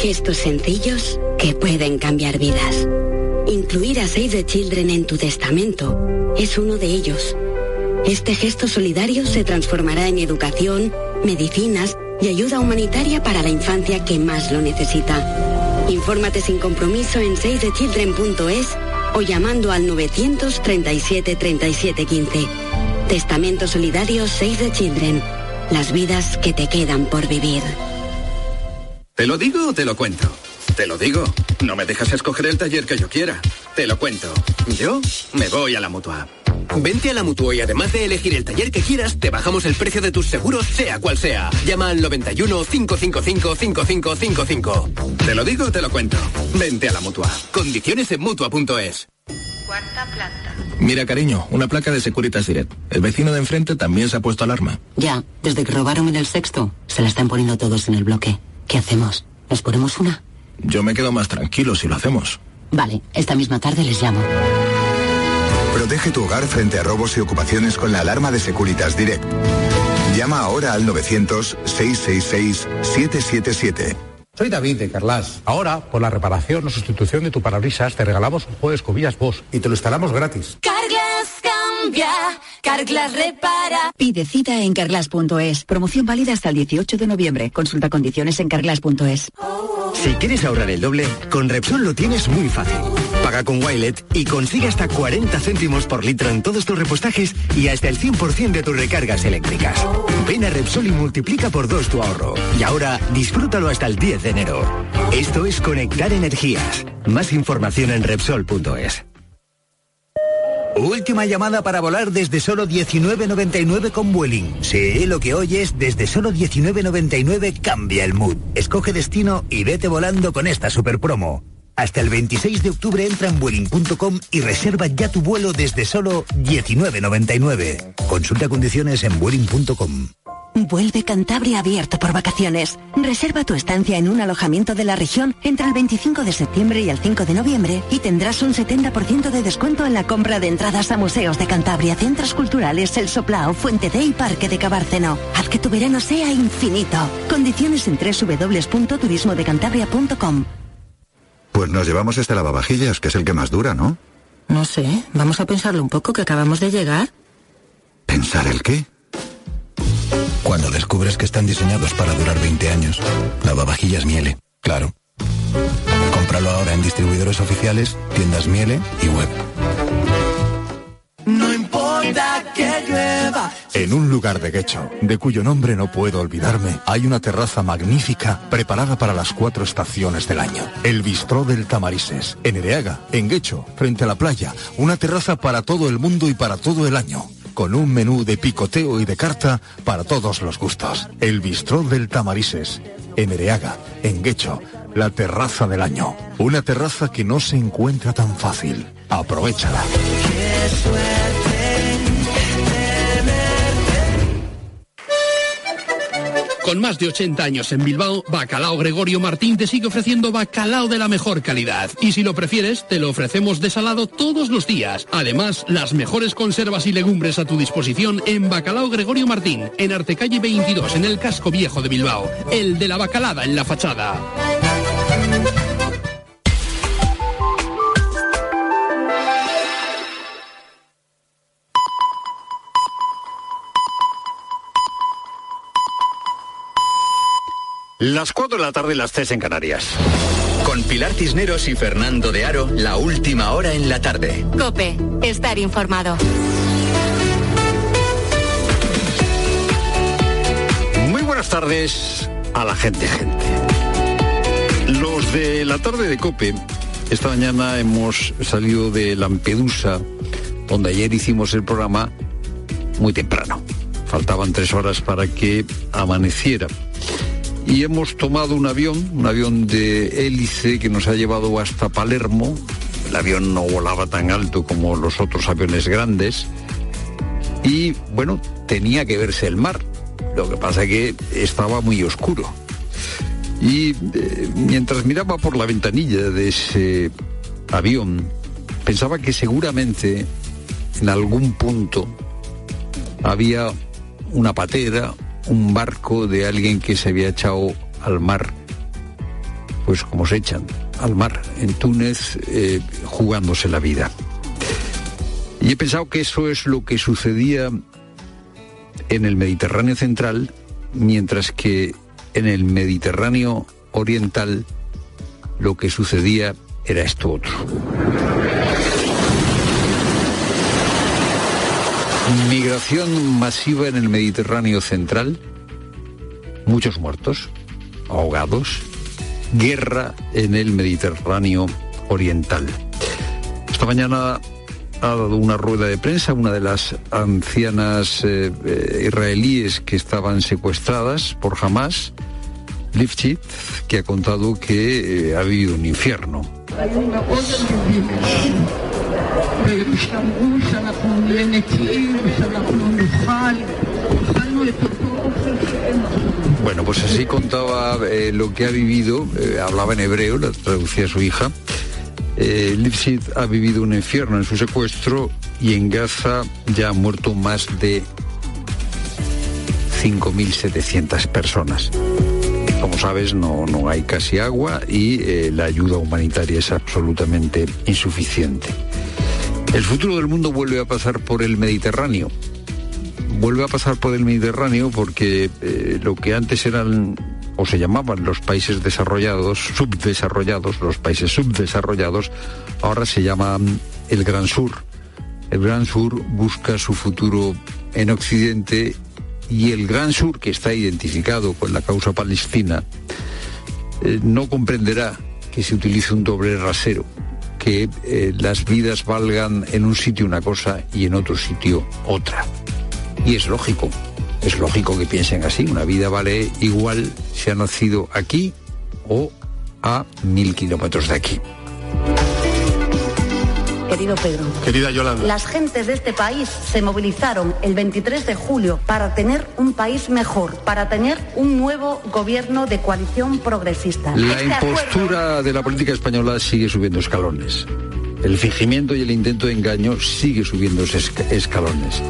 Gestos sencillos que pueden cambiar vidas. Incluir a Save the Children en tu testamento es uno de ellos. Este gesto solidario se transformará en educación, medicinas y ayuda humanitaria para la infancia que más lo necesita. Infórmate sin compromiso en savethechildren.es o llamando al 937 37 15. Testamento solidario Save the Children. Las vidas que te quedan por vivir. ¿Te lo digo o te lo cuento? Te lo digo. No me dejas escoger el taller que yo quiera. Te lo cuento. Yo me voy a la mutua. Vente a la Mutua y además de elegir el taller que quieras, te bajamos el precio de tus seguros, sea cual sea. Llama al 91 555 5555. Te lo digo o te lo cuento. Vente a la mutua. Condiciones en Mutua.es. Cuarta planta. Mira, cariño, una placa de Securitas Direct. El vecino de enfrente también se ha puesto alarma. Ya, desde que robaron en el sexto, se la están poniendo todos en el bloque. ¿Qué hacemos? ¿Nos ponemos una? Yo me quedo más tranquilo si lo hacemos. Vale, esta misma tarde les llamo. Protege tu hogar frente a robos y ocupaciones con la alarma de Securitas Direct. Llama ahora al 900-666-777. Soy David de Carlas. Ahora, por la reparación o sustitución de tu parabrisas, te regalamos un juego de escobillas Bosch y te lo instalamos gratis. Carglass cambia, Carglass repara. Pide cita en carglass.es. Promoción válida hasta el 18 de noviembre. Consulta condiciones en carglass.es. Si quieres ahorrar el doble, con Repsol lo tienes muy fácil. Paga con Wilet y consigue hasta 40 céntimos por litro en todos tus repostajes y hasta el 100% de tus recargas eléctricas. Ven a Repsol y multiplica por dos tu ahorro. Y ahora disfrútalo hasta el 10 de enero. Esto es conectar energías. Más información en Repsol.es. Última llamada para volar desde solo 19.99 con Vueling. Sí, lo que oyes, desde solo 19.99 cambia el mood. Escoge destino y vete volando con esta super promo. Hasta el 26 de octubre entra en Vueling.com y reserva ya tu vuelo desde solo 19.99. Consulta condiciones en Vueling.com. Vuelve Cantabria abierto por vacaciones. Reserva tu estancia en un alojamiento de la región entre el 25 de septiembre y el 5 de noviembre y tendrás un 70% de descuento en la compra de entradas a museos de Cantabria, centros culturales, El Soplao, Fuente de y Parque de Cabárceno. Haz que tu verano sea infinito. Condiciones en www.turismodecantabria.com. Pues nos llevamos este lavavajillas, que es el que más dura, ¿no? No sé, vamos a pensarlo un poco que acabamos de llegar. ¿Pensar el qué? Cuando descubres que están diseñados para durar 20 años, lavavajillas Miele, claro. Cómpralo ahora en distribuidores oficiales, tiendas Miele y web. No importa que llueva. En un lugar de Guecho, de cuyo nombre no puedo olvidarme, hay una terraza magnífica preparada para las cuatro estaciones del año. El Bistró del Tamarises, en Ereaga, en Guecho, frente a la playa. Una terraza para todo el mundo y para todo el año. Con un menú de picoteo y de carta para todos los gustos. El bistró del Tamarises, en Ereaga, en Guecho, la terraza del año. Una terraza que no se encuentra tan fácil. Aprovechala. Con más de 80 años en Bilbao, Bacalao Gregorio Martín te sigue ofreciendo bacalao de la mejor calidad. Y si lo prefieres, te lo ofrecemos desalado todos los días. Además, las mejores conservas y legumbres a tu disposición en Bacalao Gregorio Martín, en Artecalle 22, en el casco viejo de Bilbao. El de la bacalada en la fachada. Las 4 de la tarde, las 3 en Canarias. Con Pilar Cisneros y Fernando de Aro, la última hora en la tarde. Cope, estar informado. Muy buenas tardes a la gente, gente. Los de la tarde de Cope, esta mañana hemos salido de Lampedusa, donde ayer hicimos el programa muy temprano. Faltaban tres horas para que amaneciera y hemos tomado un avión, un avión de hélice que nos ha llevado hasta Palermo. El avión no volaba tan alto como los otros aviones grandes y bueno, tenía que verse el mar. Lo que pasa es que estaba muy oscuro. Y eh, mientras miraba por la ventanilla de ese avión, pensaba que seguramente en algún punto había una patera, un barco de alguien que se había echado al mar, pues como se echan al mar en Túnez, eh, jugándose la vida. Y he pensado que eso es lo que sucedía en el Mediterráneo central, mientras que en el Mediterráneo oriental lo que sucedía era esto otro. Migración masiva en el Mediterráneo central, muchos muertos, ahogados, guerra en el Mediterráneo oriental. Esta mañana ha dado una rueda de prensa una de las ancianas eh, eh, israelíes que estaban secuestradas por Hamas, Lifchit, que ha contado que eh, ha vivido un infierno. Bueno, pues así contaba eh, lo que ha vivido, eh, hablaba en hebreo, la traducía su hija. Eh, Lipsit ha vivido un infierno en su secuestro y en Gaza ya han muerto más de 5.700 personas. Como sabes, no, no hay casi agua y eh, la ayuda humanitaria es absolutamente insuficiente. El futuro del mundo vuelve a pasar por el Mediterráneo. Vuelve a pasar por el Mediterráneo porque eh, lo que antes eran o se llamaban los países desarrollados, subdesarrollados, los países subdesarrollados, ahora se llaman el Gran Sur. El Gran Sur busca su futuro en Occidente y el Gran Sur, que está identificado con la causa palestina, eh, no comprenderá que se utilice un doble rasero que eh, las vidas valgan en un sitio una cosa y en otro sitio otra. Y es lógico, es lógico que piensen así. Una vida vale igual si ha nacido aquí o a mil kilómetros de aquí. Querido Pedro. Querida Yolanda. Las gentes de este país se movilizaron el 23 de julio para tener un país mejor, para tener un nuevo gobierno de coalición progresista. La Este acuerdo- impostura de la política española sigue subiendo escalones. El fingimiento y el intento de engaño sigue subiendo esca- escalones.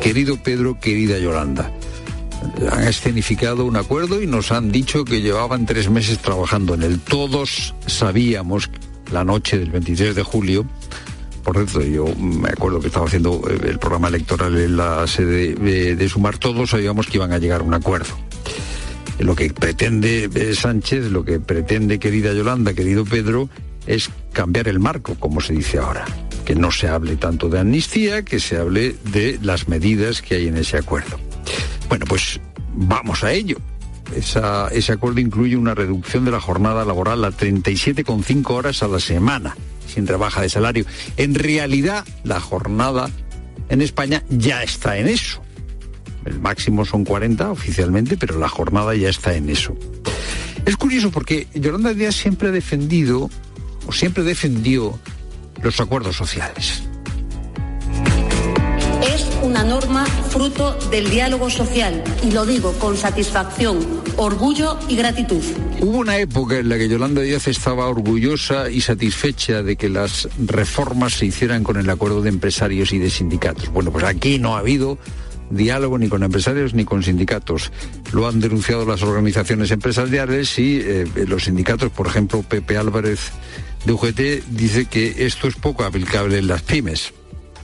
Querido Pedro, querida Yolanda, han escenificado un acuerdo y nos han dicho que llevaban tres meses trabajando en él. Todos sabíamos la noche del 23 de julio por cierto, yo me acuerdo que estaba haciendo eh, el programa electoral en la sede de, Sumar, todos sabíamos que iban a llegar a un acuerdo. Lo que pretende eh, Sánchez, lo que pretende querida Yolanda, querido Pedro, es cambiar el marco, como se dice ahora. Que no se hable tanto de amnistía, que se hable de las medidas que hay en ese acuerdo. Bueno, pues vamos a ello. Ese acuerdo incluye una reducción de la jornada laboral a 37,5 horas a la semana, sin rebaja de salario. En realidad, la jornada en España ya está en eso. El máximo son 40 oficialmente, pero la jornada ya está en eso. Es curioso porque Yolanda Díaz siempre ha defendido, o siempre defendió, los acuerdos sociales. Una norma fruto del diálogo social y lo digo con satisfacción, orgullo y gratitud. Hubo una época en la que Yolanda Díaz estaba orgullosa y satisfecha de que las reformas se hicieran con el acuerdo de empresarios y de sindicatos. Bueno, pues aquí no ha habido diálogo ni con empresarios ni con sindicatos. Lo han denunciado las organizaciones empresariales y eh, los sindicatos, por ejemplo, Pepe Álvarez de UGT dice que esto es poco aplicable en las pymes.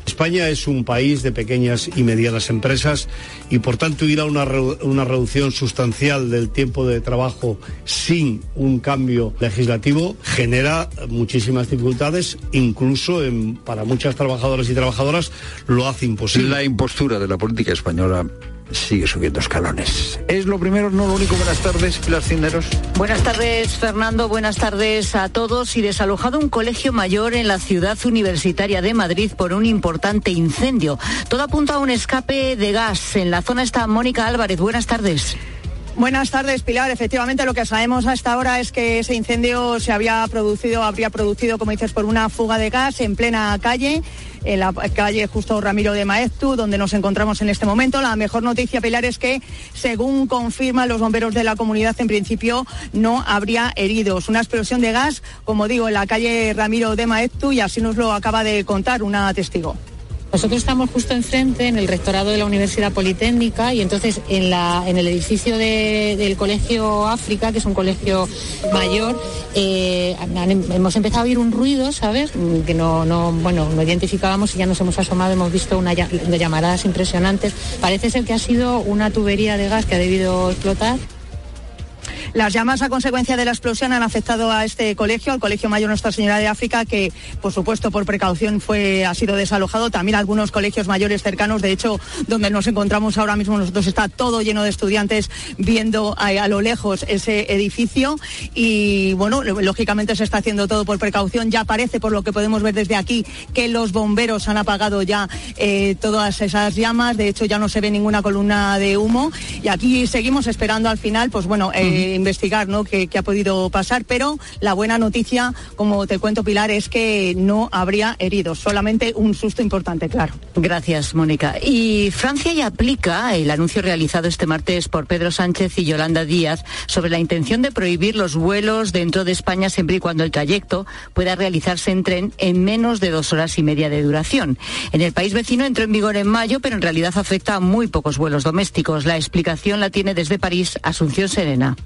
España es un país de pequeñas y medianas empresas y por tanto ir a una, una, reducción sustancial del tiempo de trabajo sin un cambio legislativo genera muchísimas dificultades, incluso en, para muchas trabajadoras y trabajadoras lo hace imposible. La impostura de la política española sigue subiendo escalones. Es lo primero, no lo único. Buenas tardes, Pilar Cinderos. Buenas tardes, Fernando. Buenas tardes a todos. Y desalojado un colegio mayor en la ciudad universitaria de Madrid por un importante incendio. Todo apunta a un escape de gas. En la zona está Mónica Álvarez. Buenas tardes. Buenas tardes, Pilar. Efectivamente, lo que sabemos hasta ahora es que ese incendio se había producido, habría producido, como dices, por una fuga de gas en plena calle en la calle justo Ramiro de Maeztu, donde nos encontramos en este momento. La mejor noticia, Pilar, es que, según confirman los bomberos de la comunidad, en principio no habría heridos. Una explosión de gas, como digo, en la calle Ramiro de Maeztu, y así nos lo acaba de contar una testigo. Nosotros estamos justo enfrente, en el rectorado de la Universidad Politécnica, y entonces en, el edificio del Colegio África, que es un colegio mayor, eh, hemos empezado a oír un ruido, ¿sabes? Que no, no, bueno, no identificábamos y ya nos hemos asomado, hemos visto una, llamaradas impresionantes. Parece ser que ha sido una tubería de gas que ha debido explotar. Las llamas a consecuencia de la explosión han afectado a este colegio, al Colegio Mayor Nuestra Señora de África, que por supuesto por precaución fue, ha sido desalojado. También algunos colegios mayores cercanos, de hecho, donde nos encontramos ahora mismo nosotros está todo lleno de estudiantes viendo a, lo lejos ese edificio. Y bueno, lógicamente se está haciendo todo por precaución. Ya parece, por lo que podemos ver desde aquí, que los bomberos han apagado ya eh, todas esas llamas. De hecho, ya no se ve ninguna columna de humo. Y aquí seguimos esperando al final, pues bueno, eh, investigar ¿no? qué, ha podido pasar, pero la buena noticia, como te cuento Pilar, es que no habría heridos, solamente un susto importante, claro. Gracias, Mónica. Y Francia ya aplica el anuncio realizado este martes por Pedro Sánchez y Yolanda Díaz sobre la intención de prohibir los vuelos dentro de España siempre y cuando el trayecto pueda realizarse en tren en menos de dos horas y media de duración. En el país vecino entró en vigor en mayo, pero en realidad afecta a muy pocos vuelos domésticos. La explicación la tiene desde París Asunción Serena.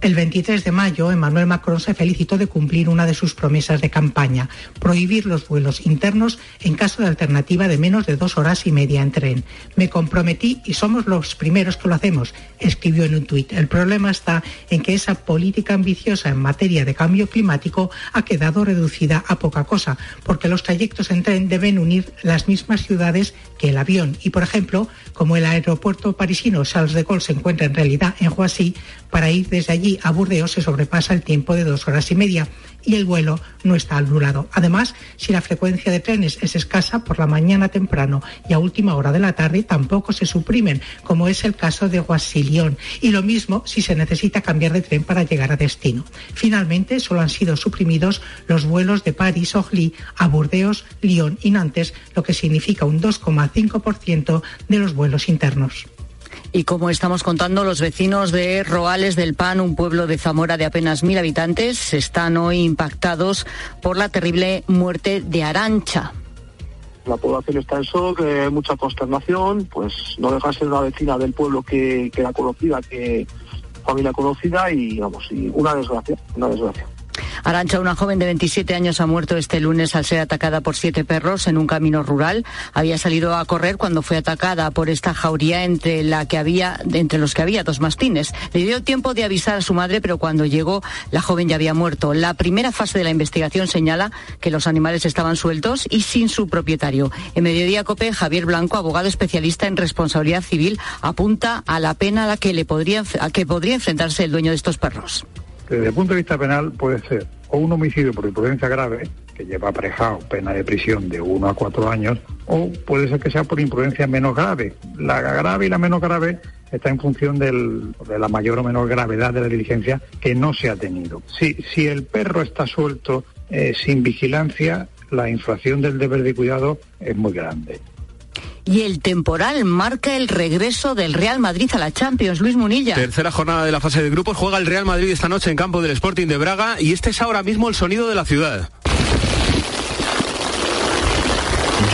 El 23 de mayo, Emmanuel Macron se felicitó de cumplir una de sus promesas de campaña, prohibir los vuelos internos en caso de alternativa de menos de dos horas y media en tren. Me comprometí y somos los primeros que lo hacemos, escribió en un tuit. El problema está en que esa política ambiciosa en materia de cambio climático ha quedado reducida a poca cosa, porque los trayectos en tren deben unir las mismas ciudades que el avión. Y, por ejemplo, como el aeropuerto parisino Charles de Gaulle se encuentra en realidad en Roissy, para ir desde allí a Burdeos se sobrepasa el tiempo de dos horas y media y el vuelo no está anulado. Además, si la frecuencia de trenes es escasa por la mañana temprano y a última hora de la tarde, tampoco se suprimen, como es el caso de Guasilión. Y lo mismo si se necesita cambiar de tren para llegar a destino. Finalmente, solo han sido suprimidos los vuelos de París-Orly a Burdeos, Lyon y Nantes, lo que significa un 2,5% de los vuelos internos. Y como estamos contando, los vecinos de Roales del Pan, un pueblo de Zamora de apenas mil habitantes, están hoy impactados por la terrible muerte de Arancha. La población está en shock, hay mucha consternación, pues no deja de ser una vecina del pueblo que, que era conocida, que familia conocida y vamos, una desgracia, una desgracia. Arancha, una joven de 27 años, ha muerto este lunes al ser atacada por siete perros en un camino rural. Había salido a correr cuando fue atacada por esta jauría entre, la que había, entre los que había dos mastines. Le dio tiempo de avisar a su madre, pero cuando llegó, la joven ya había muerto. La primera fase de la investigación señala que los animales estaban sueltos y sin su propietario. En Mediodía Cope, Javier Blanco, abogado especialista en responsabilidad civil, apunta a la pena a la que, le podría, que podría enfrentarse el dueño de estos perros. Desde el punto de vista penal puede ser o un homicidio por imprudencia grave, que lleva aparejado pena de prisión de uno a cuatro años, o puede ser que sea por imprudencia menos grave. La grave y la menos grave está en función de la mayor o menor gravedad de la diligencia que no se ha tenido. Si, si el perro está suelto eh, sin vigilancia, la infracción del deber de cuidado es muy grande. Y el temporal marca el regreso del Real Madrid a la Champions. Luis Munilla. Tercera jornada de la fase de grupos. Juega el Real Madrid esta noche en campo del Sporting de Braga y este es ahora mismo el sonido de la ciudad.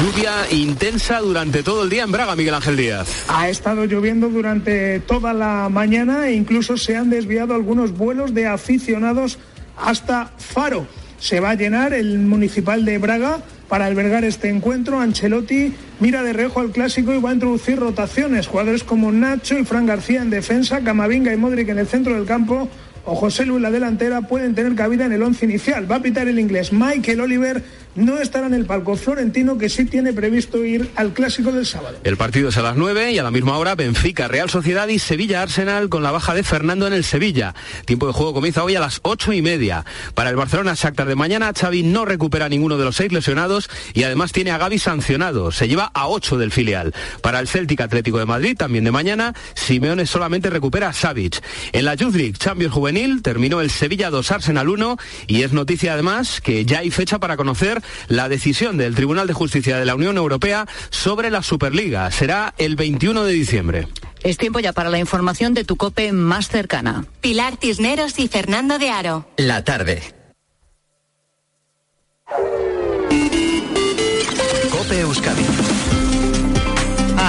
Lluvia intensa durante todo el día en Braga, Miguel Ángel Díaz. Ha estado lloviendo durante toda la mañana e incluso se han desviado algunos vuelos de aficionados hasta Faro. Se va a llenar el municipal de Braga para albergar este encuentro. Ancelotti mira de reojo al clásico y va a introducir rotaciones. Jugadores como Nacho y Fran García en defensa, Camavinga y Modric en el centro del campo o José Luis la delantera pueden tener cabida en el once inicial. Va a pitar el inglés Michael Oliver. No estará en el palco Florentino, que sí tiene previsto ir al clásico del sábado. El partido es a las 9 y a la misma hora Benfica, Real Sociedad y Sevilla Arsenal con la baja de Fernando en el Sevilla. Tiempo de juego comienza hoy a las ocho y media. Para el Barcelona Shakhtar de mañana, Xavi no recupera ninguno de los seis lesionados y además tiene a Gaby sancionado. Se lleva a ocho del filial. Para el Celtic Atlético de Madrid, también de mañana, Simeone solamente recupera a Savic. En la Youth League Champions Juvenil terminó el Sevilla 2 Arsenal 1 y es noticia además que ya hay fecha para conocer la decisión del Tribunal de Justicia de la Unión Europea sobre la Superliga. Será el 21 de diciembre. Es tiempo ya para la información de tu cope más cercana. Pilar Cisneros y Fernando de Aro. La tarde. Cope Euskadi.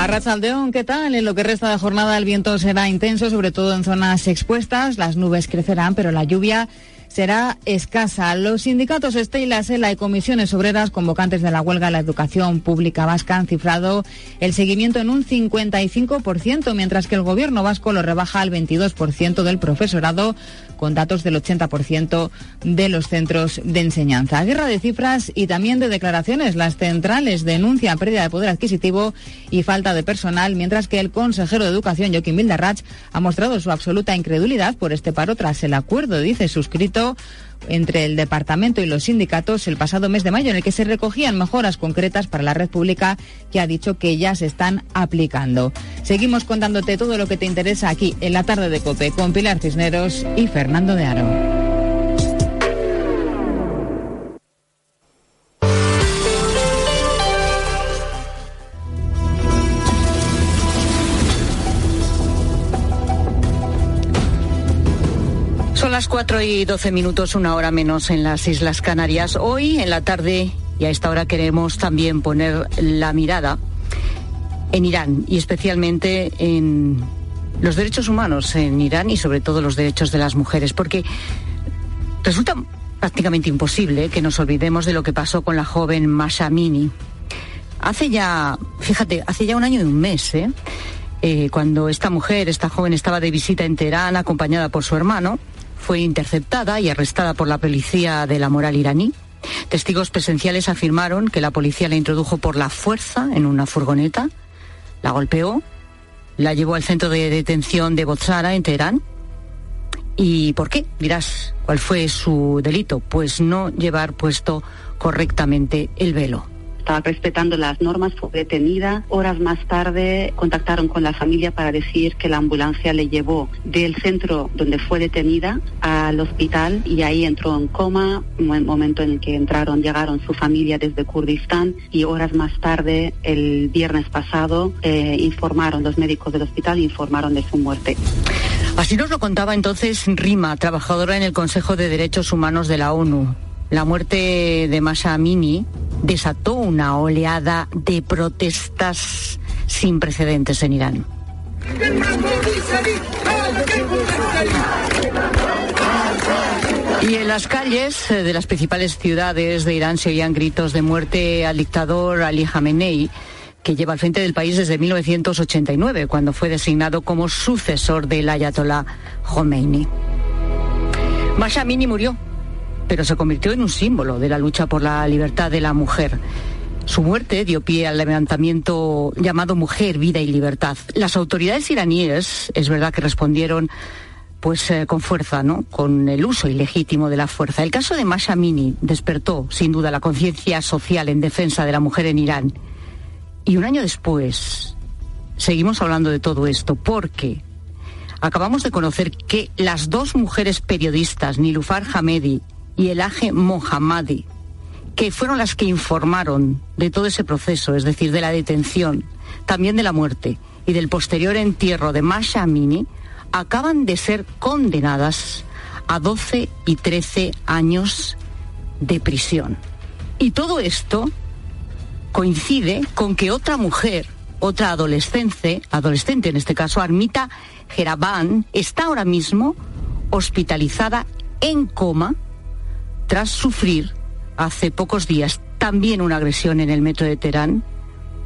Rachaldeón, ¿qué tal? En lo que resta de jornada el viento será intenso, sobre todo en zonas expuestas. Las nubes crecerán, pero la lluvia será escasa. Los sindicatos Estela, Sela y comisiones obreras convocantes de la huelga de la educación pública vasca han cifrado el seguimiento en un 55%, mientras que el gobierno vasco lo rebaja al 22% del profesorado, con datos del 80% de los centros de enseñanza. Guerra de cifras y también de declaraciones. Las centrales denuncian pérdida de poder adquisitivo y falta de personal, mientras que el consejero de Educación, Joaquín Vildarrach, ha mostrado su absoluta incredulidad por este paro tras el acuerdo, dice, suscrito entre el departamento y los sindicatos el pasado mes de mayo, en el que se recogían mejoras concretas para la red pública que ha dicho que ya se están aplicando. Seguimos contándote todo lo que te interesa aquí en la tarde de Cope con Pilar Cisneros y Fernando de Aro. Las 4 y 12 minutos, una hora menos en las Islas Canarias. Hoy, en la tarde, y a esta hora queremos también poner la mirada en Irán y especialmente en los derechos humanos en Irán y sobre todo los derechos de las mujeres, porque resulta prácticamente imposible que nos olvidemos de lo que pasó con la joven Masha Amini. Hace ya, fíjate, hace ya un año y un mes, ¿eh? Eh, cuando esta mujer, esta joven, estaba de visita en Teherán acompañada por su hermano, fue interceptada y arrestada por la policía de la moral iraní. Testigos presenciales afirmaron que la policía la introdujo por la fuerza en una furgoneta, la golpeó, la llevó al centro de detención de Bozara en Teherán. ¿Y por qué? Dirás, ¿cuál fue su delito? Pues no llevar puesto correctamente el velo estaba respetando las normas, fue detenida. Horas más tarde contactaron con la familia para decir que la ambulancia le llevó del centro donde fue detenida al hospital y ahí entró en coma, en el momento en que entraron, llegaron su familia desde Kurdistán y horas más tarde, el viernes pasado, eh, informaron, los médicos del hospital informaron de su muerte. Así nos lo contaba entonces Rima, trabajadora en el Consejo de Derechos Humanos de la ONU. La muerte de Masha Amini desató una oleada de protestas sin precedentes en Irán. Y en las calles de las principales ciudades de Irán se oían gritos de muerte al dictador Ali Khamenei, que lleva al frente del país desde 1989, cuando fue designado como sucesor del ayatollah Khomeini. Masha Amini murió pero se convirtió en un símbolo de la lucha por la libertad de la mujer. Su muerte dio pie al levantamiento llamado Mujer, Vida y Libertad. Las autoridades iraníes, es verdad que respondieron pues eh, con fuerza, ¿no? Con el uso ilegítimo de la fuerza. El caso de Masha Amini despertó, sin duda, la conciencia social en defensa de la mujer en Irán. Y un año después, seguimos hablando de todo esto porque acabamos de conocer que las dos mujeres periodistas, Nilufar Hamedi y Elaje Mohammadi, que fueron las que informaron de todo ese proceso, es decir, de la detención, también de la muerte y del posterior entierro de Masha Amini, acaban de ser condenadas a 12 y 13 años de prisión. Y todo esto coincide con que otra mujer, otra adolescente, adolescente en este caso, Armita Gerabán, está ahora mismo hospitalizada en coma tras sufrir hace pocos días también una agresión en el metro de Teherán